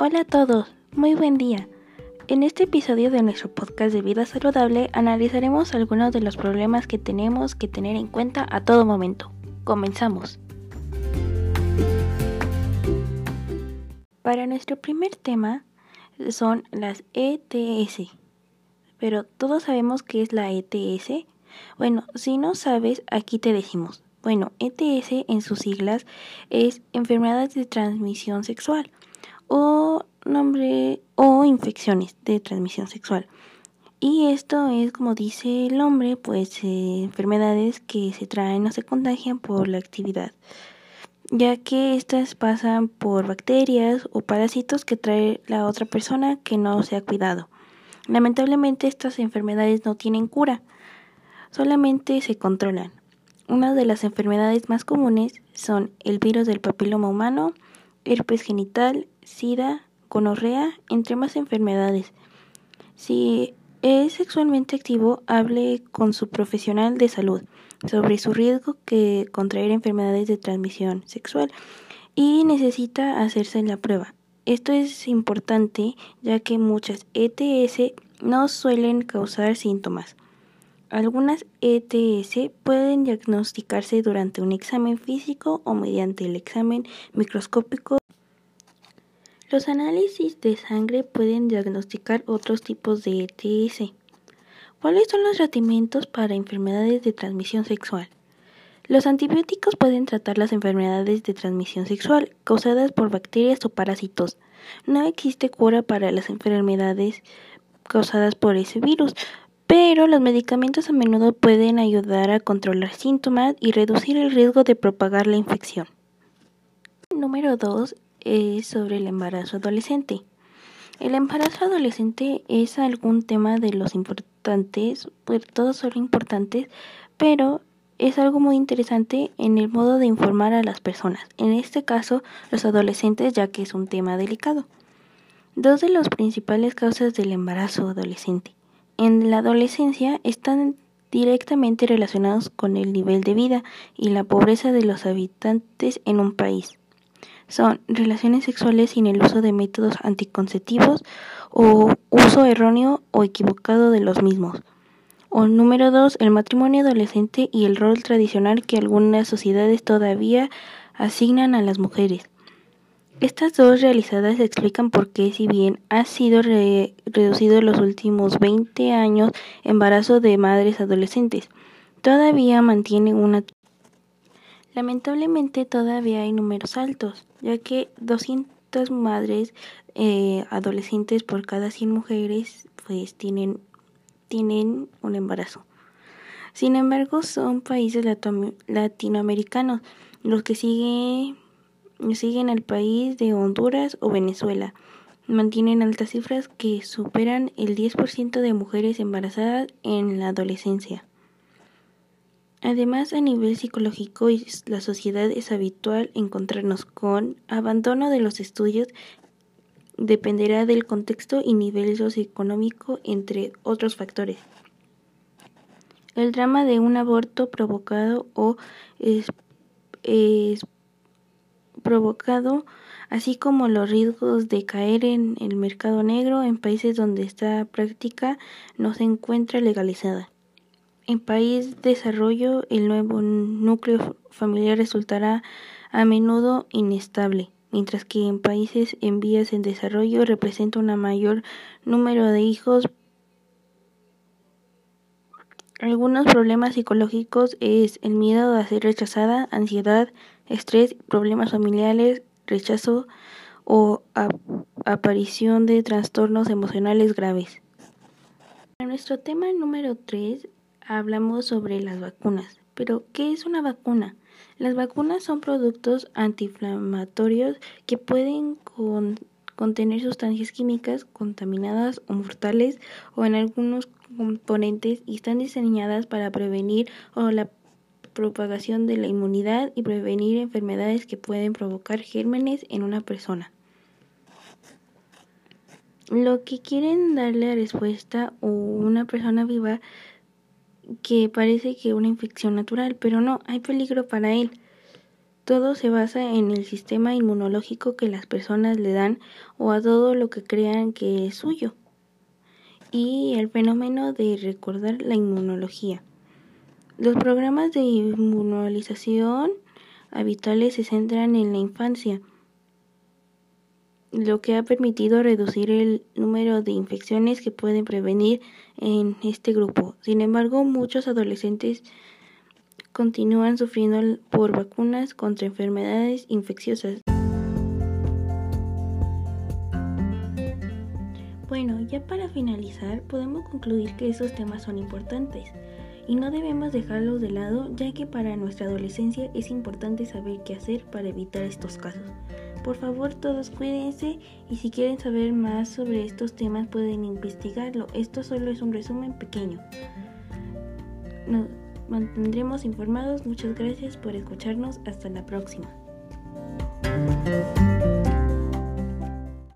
Hola a todos, muy buen día. En este episodio de nuestro podcast de vida saludable analizaremos algunos de los problemas que tenemos que tener en cuenta a todo momento. Comenzamos. Para nuestro primer tema son las ETS. Pero todos sabemos qué es la ETS. Bueno, si no sabes, aquí te decimos. Bueno, ETS en sus siglas es enfermedades de transmisión sexual o nombre o infecciones de transmisión sexual. Y esto es, como dice el nombre, pues eh, enfermedades que se traen o se contagian por la actividad, ya que estas pasan por bacterias o parásitos que trae la otra persona que no se ha cuidado. Lamentablemente estas enfermedades no tienen cura, solamente se controlan. Una de las enfermedades más comunes son el virus del papiloma humano, herpes genital, sida, gonorrea, entre más enfermedades. Si es sexualmente activo, hable con su profesional de salud sobre su riesgo que contraer enfermedades de transmisión sexual y necesita hacerse la prueba. Esto es importante ya que muchas ETS no suelen causar síntomas. Algunas ETS pueden diagnosticarse durante un examen físico o mediante el examen microscópico los análisis de sangre pueden diagnosticar otros tipos de ETS. ¿Cuáles son los tratamientos para enfermedades de transmisión sexual? Los antibióticos pueden tratar las enfermedades de transmisión sexual causadas por bacterias o parásitos. No existe cura para las enfermedades causadas por ese virus, pero los medicamentos a menudo pueden ayudar a controlar síntomas y reducir el riesgo de propagar la infección. Número 2 es sobre el embarazo adolescente. El embarazo adolescente es algún tema de los importantes, pues todos son importantes, pero es algo muy interesante en el modo de informar a las personas, en este caso los adolescentes ya que es un tema delicado. Dos de las principales causas del embarazo adolescente en la adolescencia están directamente relacionados con el nivel de vida y la pobreza de los habitantes en un país son relaciones sexuales sin el uso de métodos anticonceptivos o uso erróneo o equivocado de los mismos. O número dos, el matrimonio adolescente y el rol tradicional que algunas sociedades todavía asignan a las mujeres. Estas dos realizadas explican por qué, si bien ha sido reducido en los últimos 20 años embarazo de madres adolescentes, todavía mantiene una Lamentablemente todavía hay números altos, ya que 200 madres eh, adolescentes por cada 100 mujeres pues tienen, tienen un embarazo. Sin embargo, son países latinoamericanos los que sigue, siguen al país de Honduras o Venezuela. Mantienen altas cifras que superan el 10% de mujeres embarazadas en la adolescencia. Además, a nivel psicológico la sociedad es habitual encontrarnos con abandono de los estudios dependerá del contexto y nivel socioeconómico, entre otros factores. El drama de un aborto provocado o es provocado, así como los riesgos de caer en el mercado negro en países donde esta práctica no se encuentra legalizada. En país desarrollo, el nuevo núcleo familiar resultará a menudo inestable, mientras que en países en vías en desarrollo representa un mayor número de hijos. Algunos problemas psicológicos es el miedo a ser rechazada, ansiedad, estrés, problemas familiares, rechazo o aparición de trastornos emocionales graves. nuestro tema número 3 hablamos sobre las vacunas. Pero, ¿qué es una vacuna? Las vacunas son productos antiinflamatorios que pueden contener sustancias químicas contaminadas o mortales o en algunos componentes y están diseñadas para prevenir o la propagación de la inmunidad y prevenir enfermedades que pueden provocar gérmenes en una persona. Lo que quieren darle a respuesta o una persona viva que parece que una infección natural, pero no, hay peligro para él. Todo se basa en el sistema inmunológico que las personas le dan o a todo lo que crean que es suyo. Y el fenómeno de recordar la inmunología. Los programas de inmunolización habituales se centran en la infancia, lo que ha permitido reducir el número de infecciones que pueden prevenir en este grupo. Sin embargo, muchos adolescentes continúan sufriendo por vacunas contra enfermedades infecciosas. Bueno, ya para finalizar, podemos concluir que esos temas son importantes y no debemos dejarlos de lado ya que para nuestra adolescencia es importante saber qué hacer para evitar estos casos. Por favor todos cuídense y si quieren saber más sobre estos temas pueden investigarlo. Esto solo es un resumen pequeño. Nos mantendremos informados. Muchas gracias por escucharnos. Hasta la próxima.